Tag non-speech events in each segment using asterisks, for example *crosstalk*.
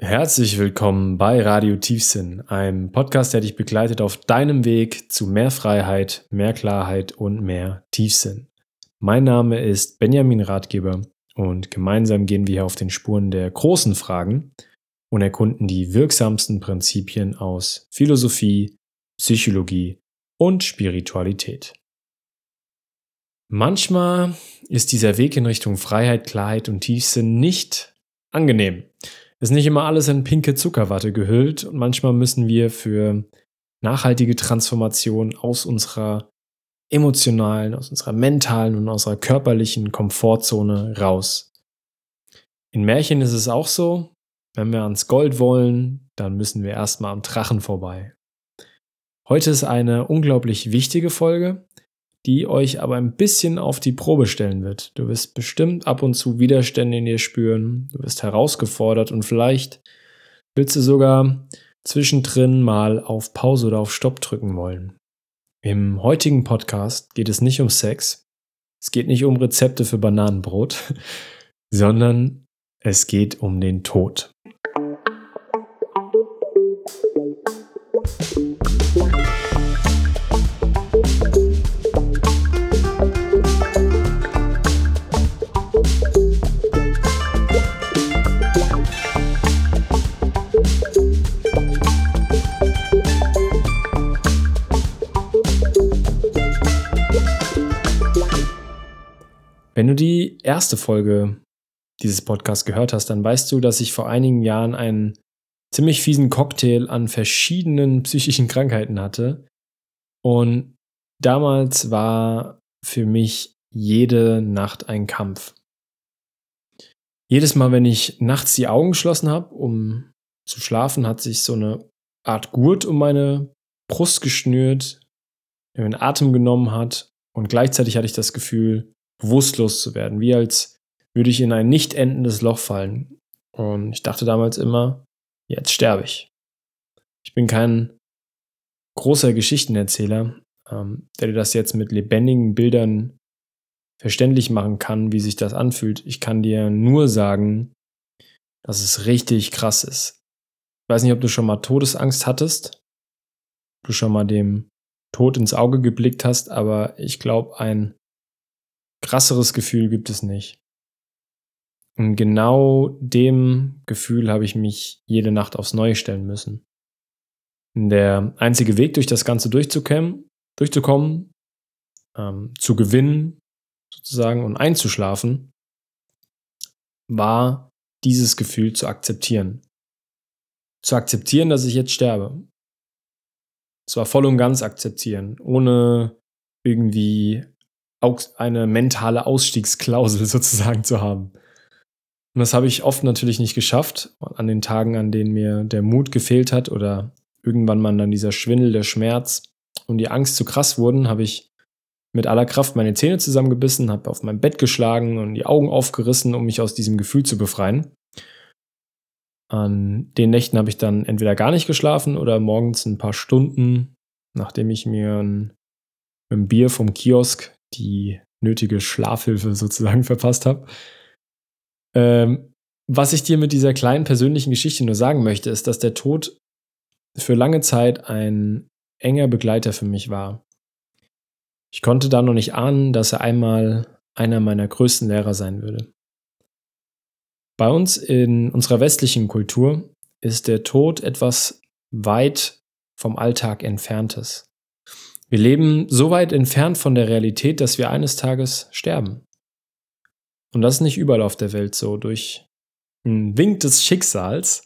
Herzlich willkommen bei Radio Tiefsinn, einem Podcast, der dich begleitet auf deinem Weg zu mehr Freiheit, mehr Klarheit und mehr Tiefsinn. Mein Name ist Benjamin Ratgeber und gemeinsam gehen wir auf den Spuren der großen Fragen und erkunden die wirksamsten Prinzipien aus Philosophie, Psychologie und Spiritualität. Manchmal ist dieser Weg in Richtung Freiheit, Klarheit und Tiefsinn nicht angenehm ist nicht immer alles in pinke Zuckerwatte gehüllt und manchmal müssen wir für nachhaltige Transformation aus unserer emotionalen, aus unserer mentalen und unserer körperlichen Komfortzone raus. In Märchen ist es auch so, wenn wir ans Gold wollen, dann müssen wir erstmal am Drachen vorbei. Heute ist eine unglaublich wichtige Folge, die euch aber ein bisschen auf die Probe stellen wird. Du wirst bestimmt ab und zu Widerstände in dir spüren, du wirst herausgefordert und vielleicht willst du sogar zwischendrin mal auf Pause oder auf Stopp drücken wollen. Im heutigen Podcast geht es nicht um Sex, es geht nicht um Rezepte für Bananenbrot, *laughs* sondern es geht um den Tod. Wenn du die erste Folge dieses Podcasts gehört hast, dann weißt du, dass ich vor einigen Jahren einen ziemlich fiesen Cocktail an verschiedenen *laughs* psychischen Krankheiten hatte. Und damals war für mich jede Nacht ein Kampf. Jedes Mal, wenn ich nachts die Augen geschlossen habe, um zu schlafen, hat sich so eine Art Gurt um meine Brust geschnürt, der mir den Atem genommen hat. Und gleichzeitig hatte ich das Gefühl, bewusstlos zu werden, wie als würde ich in ein nicht endendes Loch fallen. Und ich dachte damals immer, jetzt sterbe ich. Ich bin kein großer Geschichtenerzähler, ähm, der dir das jetzt mit lebendigen Bildern verständlich machen kann, wie sich das anfühlt. Ich kann dir nur sagen, dass es richtig krass ist. Ich weiß nicht, ob du schon mal Todesangst hattest, du schon mal dem Tod ins Auge geblickt hast, aber ich glaube, ein krasseres Gefühl gibt es nicht. Und genau dem Gefühl habe ich mich jede Nacht aufs Neue stellen müssen. Der einzige Weg, durch das Ganze durchzukommen, durchzukommen ähm, zu gewinnen, sozusagen, und einzuschlafen, war dieses Gefühl zu akzeptieren. Zu akzeptieren, dass ich jetzt sterbe. Zwar voll und ganz akzeptieren, ohne irgendwie eine mentale Ausstiegsklausel *laughs* sozusagen zu haben. Und das habe ich oft natürlich nicht geschafft. An den Tagen, an denen mir der Mut gefehlt hat oder irgendwann mal dann dieser Schwindel, der Schmerz und die Angst zu krass wurden, habe ich mit aller Kraft meine Zähne zusammengebissen, habe auf mein Bett geschlagen und die Augen aufgerissen, um mich aus diesem Gefühl zu befreien. An den Nächten habe ich dann entweder gar nicht geschlafen oder morgens ein paar Stunden, nachdem ich mir ein, ein Bier vom Kiosk die nötige Schlafhilfe sozusagen *laughs* verpasst habe. Ähm, was ich dir mit dieser kleinen persönlichen Geschichte nur sagen möchte, ist, dass der Tod für lange Zeit ein enger Begleiter für mich war. Ich konnte da noch nicht ahnen, dass er einmal einer meiner größten Lehrer sein würde. Bei uns in unserer westlichen Kultur ist der Tod etwas weit vom Alltag entferntes. Wir leben so weit entfernt von der Realität, dass wir eines Tages sterben. Und das ist nicht überall auf der Welt so. Durch einen Wink des Schicksals,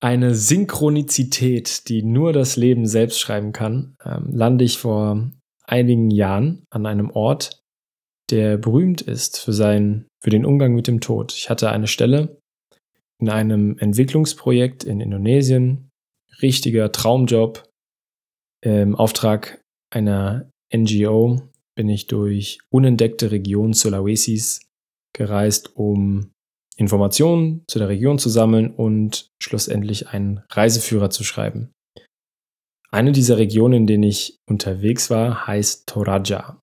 eine Synchronizität, die nur das Leben selbst schreiben kann, ähm, lande ich vor einigen Jahren an einem Ort, der berühmt ist für, sein, für den Umgang mit dem Tod. Ich hatte eine Stelle in einem Entwicklungsprojekt in Indonesien, richtiger Traumjob, im Auftrag einer NGO bin ich durch unentdeckte Regionen Sulawesis gereist, um Informationen zu der Region zu sammeln und schlussendlich einen Reiseführer zu schreiben. Eine dieser Regionen, in denen ich unterwegs war, heißt Toraja.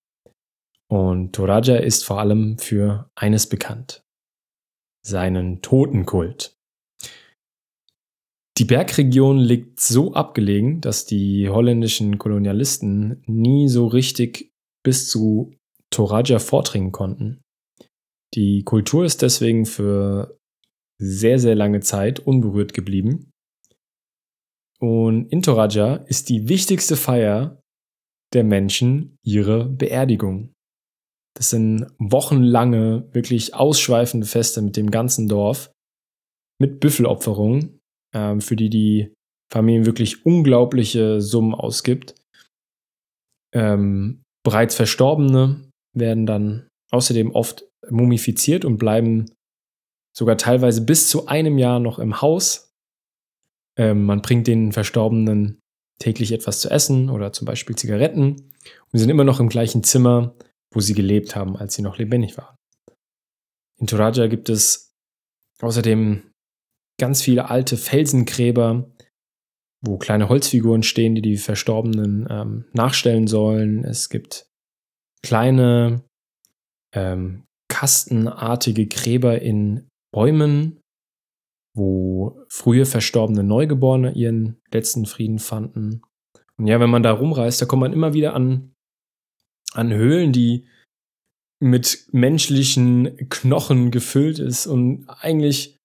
Und Toraja ist vor allem für eines bekannt. Seinen Totenkult. Die Bergregion liegt so abgelegen, dass die holländischen Kolonialisten nie so richtig bis zu Toraja vordringen konnten. Die Kultur ist deswegen für sehr, sehr lange Zeit unberührt geblieben. Und in Toraja ist die wichtigste Feier der Menschen ihre Beerdigung. Das sind wochenlange, wirklich ausschweifende Feste mit dem ganzen Dorf, mit Büffelopferungen, ähm, für die die Familie wirklich unglaubliche Summen ausgibt. Ähm, bereits Verstorbene werden dann außerdem oft mumifiziert und bleiben sogar teilweise bis zu einem Jahr noch im Haus. Ähm, man bringt den Verstorbenen täglich etwas zu essen oder zum Beispiel Zigaretten und sind immer noch im gleichen Zimmer, wo sie gelebt haben, als sie noch lebendig waren. In Toraja gibt es außerdem ganz viele alte Felsengräber, wo kleine Holzfiguren stehen, die die Verstorbenen ähm, nachstellen sollen. Es gibt kleine ähm, kastenartige Gräber in Bäumen, wo frühe verstorbene Neugeborene ihren letzten Frieden fanden. Und ja, wenn man da rumreist, da kommt man immer wieder an, an Höhlen, die mit menschlichen Knochen gefüllt ist und eigentlich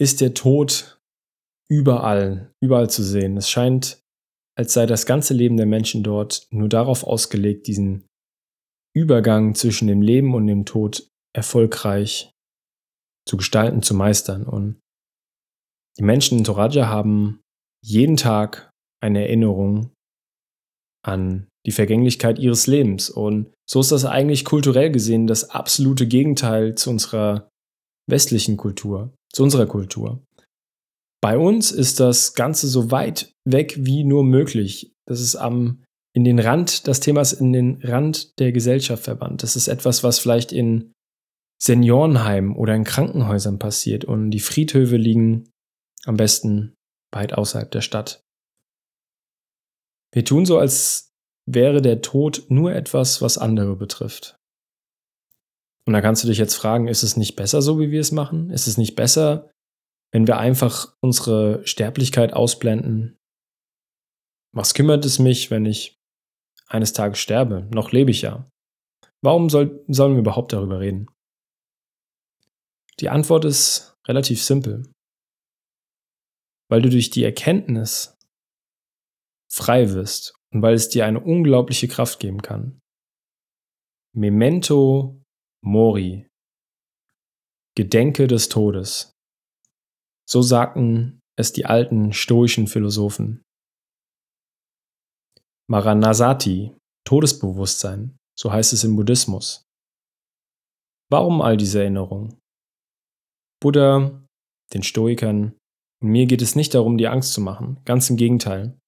ist der Tod überall, überall zu sehen. Es scheint, als sei das ganze Leben der Menschen dort nur darauf ausgelegt, diesen Übergang zwischen dem Leben und dem Tod erfolgreich zu gestalten, zu meistern. Und die Menschen in Toraja haben jeden Tag eine Erinnerung an die Vergänglichkeit ihres Lebens. Und so ist das eigentlich kulturell gesehen das absolute Gegenteil zu unserer westlichen Kultur zu unserer Kultur. Bei uns ist das Ganze so weit weg wie nur möglich. Das ist am, in den Rand, das Thema ist in den Rand der Gesellschaft verbannt. Das ist etwas, was vielleicht in Seniorenheimen oder in Krankenhäusern passiert und die Friedhöfe liegen am besten weit außerhalb der Stadt. Wir tun so, als wäre der Tod nur etwas, was andere betrifft. Und da kannst du dich jetzt fragen, ist es nicht besser so, wie wir es machen? Ist es nicht besser, wenn wir einfach unsere Sterblichkeit ausblenden? Was kümmert es mich, wenn ich eines Tages sterbe? Noch lebe ich ja. Warum soll, sollen wir überhaupt darüber reden? Die Antwort ist relativ simpel. Weil du durch die Erkenntnis frei wirst und weil es dir eine unglaubliche Kraft geben kann. Memento Mori. Gedenke des Todes. So sagten es die alten stoischen Philosophen. Maranasati, Todesbewusstsein, so heißt es im Buddhismus. Warum all diese Erinnerungen? Buddha, den Stoikern mir geht es nicht darum, dir Angst zu machen, ganz im Gegenteil.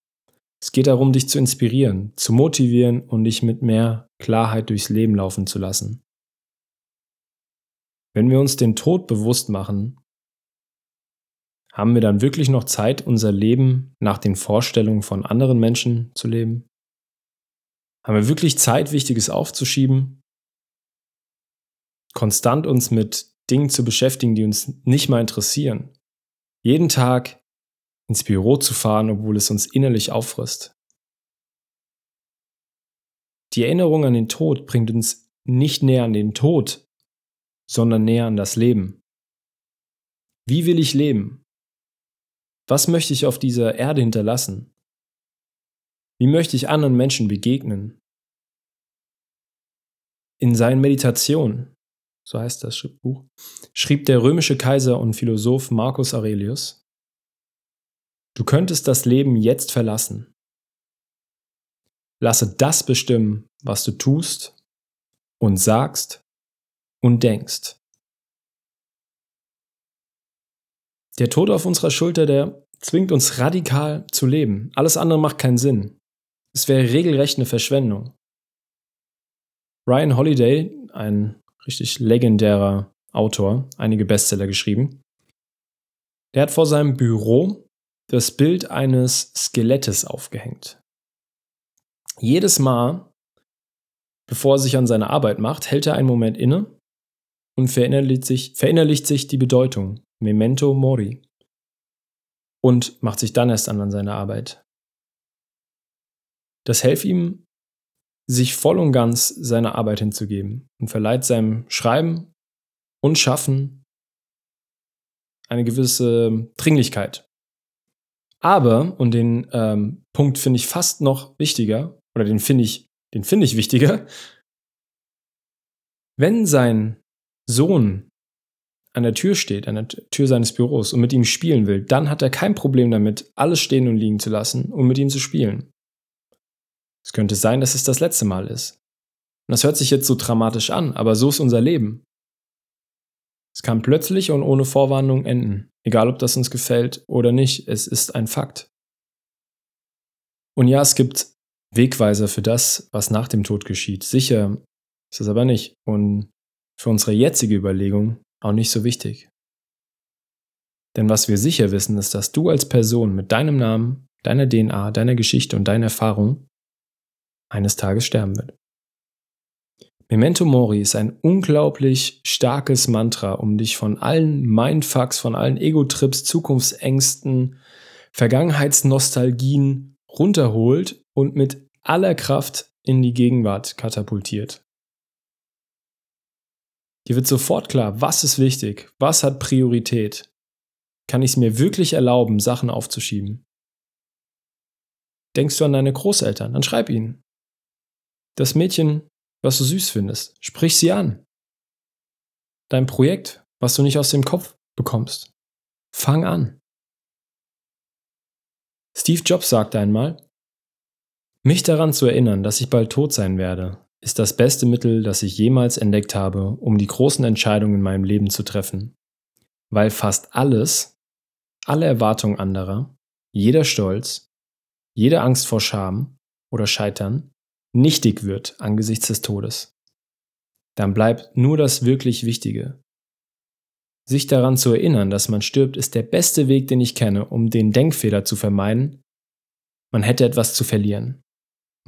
Es geht darum, dich zu inspirieren, zu motivieren und dich mit mehr Klarheit durchs Leben laufen zu lassen. Wenn wir uns den Tod bewusst machen, haben wir dann wirklich noch Zeit, unser Leben nach den Vorstellungen von anderen Menschen zu leben? Haben wir wirklich Zeit, Wichtiges aufzuschieben? Konstant uns mit Dingen zu beschäftigen, die uns nicht mal interessieren? Jeden Tag ins Büro zu fahren, obwohl es uns innerlich auffrisst? Die Erinnerung an den Tod bringt uns nicht näher an den Tod, sondern näher an das Leben. Wie will ich leben? Was möchte ich auf dieser Erde hinterlassen? Wie möchte ich anderen Menschen begegnen? In seinen Meditationen, so heißt das Buch, schrieb der römische Kaiser und Philosoph Marcus Aurelius, Du könntest das Leben jetzt verlassen. Lasse das bestimmen, was du tust und sagst und denkst. Der Tod auf unserer Schulter, der zwingt uns radikal zu leben. Alles andere macht keinen Sinn. Es wäre regelrecht eine Verschwendung. Ryan Holiday, ein richtig legendärer Autor, einige Bestseller geschrieben, der hat vor seinem Büro das Bild eines Skelettes aufgehängt. Jedes Mal, bevor er sich an seine Arbeit macht, hält er einen Moment inne und verinnerlicht sich, verinnerlicht sich die Bedeutung Memento Mori. und macht sich dann erst an an seine Arbeit. Das hilft ihm, sich voll und ganz seiner Arbeit hinzugeben und verleiht seinem Schreiben und Schaffen eine gewisse Dringlichkeit. Aber, und den ähm, Punkt finde ich fast noch wichtiger, oder den finde ich, den finde ich wichtiger, wenn sein Sohn an der Tür steht, an der Tür seines Büros und mit ihm spielen will, dann hat er kein Problem damit, alles stehen und liegen zu lassen, um mit ihm zu spielen. Es könnte sein, dass es das letzte Mal ist. Und das hört sich jetzt so dramatisch an, aber so ist unser Leben. Es kann plötzlich und ohne Vorwarnung enden, egal ob das uns gefällt oder nicht, es ist ein Fakt. Und ja, es gibt Wegweiser für das, was nach dem Tod geschieht. Sicher ist es aber nicht. Und für unsere jetzige Überlegung auch nicht so wichtig. Denn was wir sicher wissen, ist, dass du als Person mit deinem Namen, deiner DNA, deiner Geschichte und deiner Erfahrung eines Tages sterben wird. Memento Mori ist ein unglaublich starkes Mantra, um dich von allen Mindfucks, von allen Ego-Trips, Zukunftsängsten, Vergangenheitsnostalgien runterholt und mit aller Kraft in die Gegenwart katapultiert. Dir wird sofort klar, was ist wichtig, was hat Priorität. Kann ich es mir wirklich erlauben, Sachen aufzuschieben? Denkst du an deine Großeltern, dann schreib ihnen. Das Mädchen, was du süß findest, sprich sie an. Dein Projekt, was du nicht aus dem Kopf bekommst, fang an. Steve Jobs sagte einmal, mich daran zu erinnern, dass ich bald tot sein werde, ist das beste Mittel, das ich jemals entdeckt habe, um die großen Entscheidungen in meinem Leben zu treffen. Weil fast alles, alle Erwartungen anderer, jeder Stolz, jede Angst vor Scham oder Scheitern nichtig wird angesichts des Todes. Dann bleibt nur das wirklich Wichtige. Sich daran zu erinnern, dass man stirbt, ist der beste Weg, den ich kenne, um den Denkfehler zu vermeiden. Man hätte etwas zu verlieren.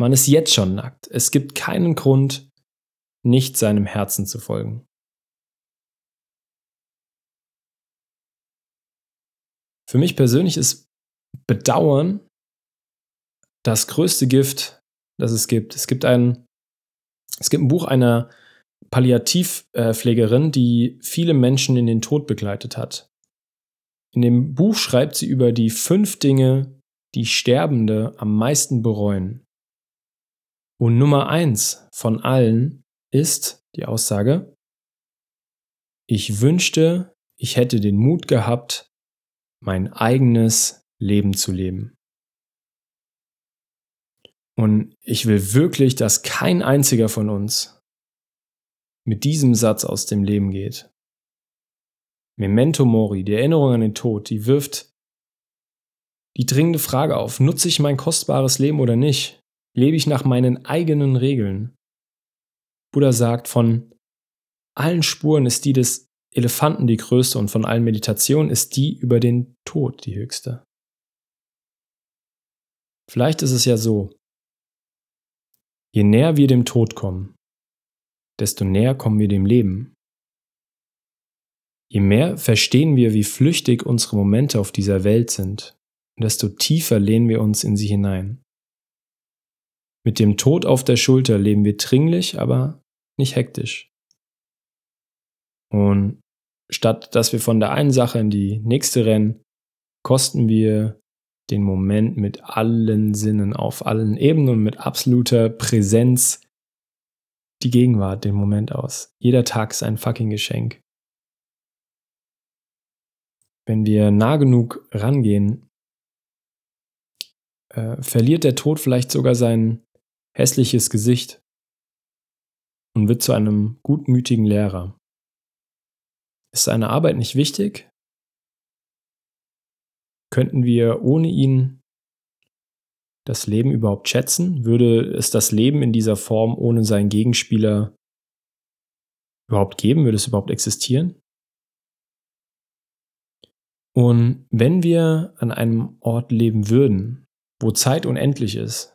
Man ist jetzt schon nackt. Es gibt keinen Grund, nicht seinem Herzen zu folgen. Für mich persönlich ist Bedauern das größte Gift, das es gibt. Es gibt ein, es gibt ein Buch einer Palliativpflegerin, die viele Menschen in den Tod begleitet hat. In dem Buch schreibt sie über die fünf Dinge, die Sterbende am meisten bereuen. Und Nummer eins von allen ist die Aussage, ich wünschte, ich hätte den Mut gehabt, mein eigenes Leben zu leben. Und ich will wirklich, dass kein einziger von uns mit diesem Satz aus dem Leben geht. Memento Mori, die Erinnerung an den Tod, die wirft die dringende Frage auf, nutze ich mein kostbares Leben oder nicht? Lebe ich nach meinen eigenen Regeln? Buddha sagt, von allen Spuren ist die des Elefanten die größte und von allen Meditationen ist die über den Tod die höchste. Vielleicht ist es ja so, je näher wir dem Tod kommen, desto näher kommen wir dem Leben. Je mehr verstehen wir, wie flüchtig unsere Momente auf dieser Welt sind, desto tiefer lehnen wir uns in sie hinein. Mit dem Tod auf der Schulter leben wir dringlich, aber nicht hektisch. Und statt dass wir von der einen Sache in die nächste rennen, kosten wir den Moment mit allen Sinnen, auf allen Ebenen und mit absoluter Präsenz die Gegenwart, den Moment aus. Jeder Tag ist ein fucking Geschenk. Wenn wir nah genug rangehen, äh, verliert der Tod vielleicht sogar sein hässliches Gesicht und wird zu einem gutmütigen Lehrer. Ist seine Arbeit nicht wichtig? Könnten wir ohne ihn das Leben überhaupt schätzen? Würde es das Leben in dieser Form ohne seinen Gegenspieler überhaupt geben? Würde es überhaupt existieren? Und wenn wir an einem Ort leben würden, wo Zeit unendlich ist,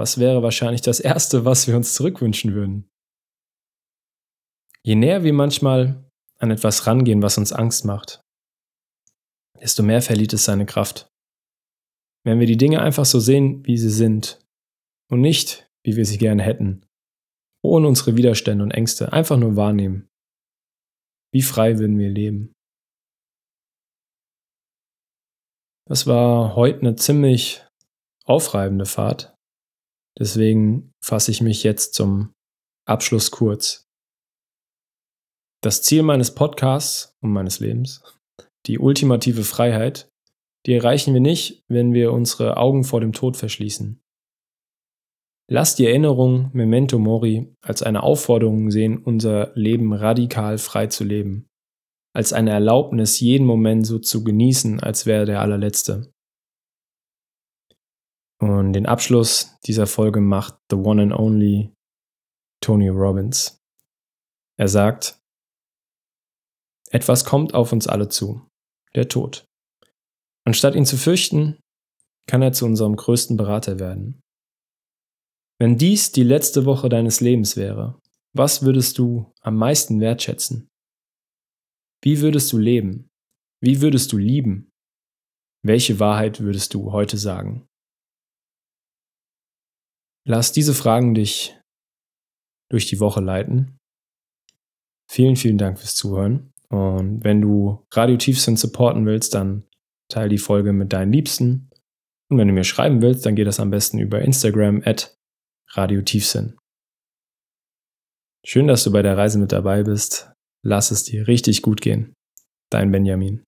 was wäre wahrscheinlich das Erste, was wir uns zurückwünschen würden? Je näher wir manchmal an etwas rangehen, was uns Angst macht, desto mehr verliert es seine Kraft. Wenn wir die Dinge einfach so sehen, wie sie sind und nicht, wie wir sie gerne hätten, ohne unsere Widerstände und Ängste einfach nur wahrnehmen, wie frei würden wir leben? Das war heute eine ziemlich aufreibende Fahrt. Deswegen fasse ich mich jetzt zum Abschluss kurz. Das Ziel meines Podcasts und meines Lebens, die ultimative Freiheit, die erreichen wir nicht, wenn wir unsere Augen vor dem Tod verschließen. Lass die Erinnerung Memento Mori als eine Aufforderung sehen, unser Leben radikal frei zu leben, als eine Erlaubnis, jeden Moment so zu genießen, als wäre der allerletzte. Und den Abschluss dieser Folge macht The One and Only Tony Robbins. Er sagt, etwas kommt auf uns alle zu, der Tod. Anstatt ihn zu fürchten, kann er zu unserem größten Berater werden. Wenn dies die letzte Woche deines Lebens wäre, was würdest du am meisten wertschätzen? Wie würdest du leben? Wie würdest du lieben? Welche Wahrheit würdest du heute sagen? Lass diese Fragen dich durch die Woche leiten. Vielen, vielen Dank fürs Zuhören. Und wenn du Radio Tiefsinn supporten willst, dann teile die Folge mit deinen Liebsten. Und wenn du mir schreiben willst, dann geht das am besten über Instagram at Radio Tiefsinn. Schön, dass du bei der Reise mit dabei bist. Lass es dir richtig gut gehen. Dein Benjamin.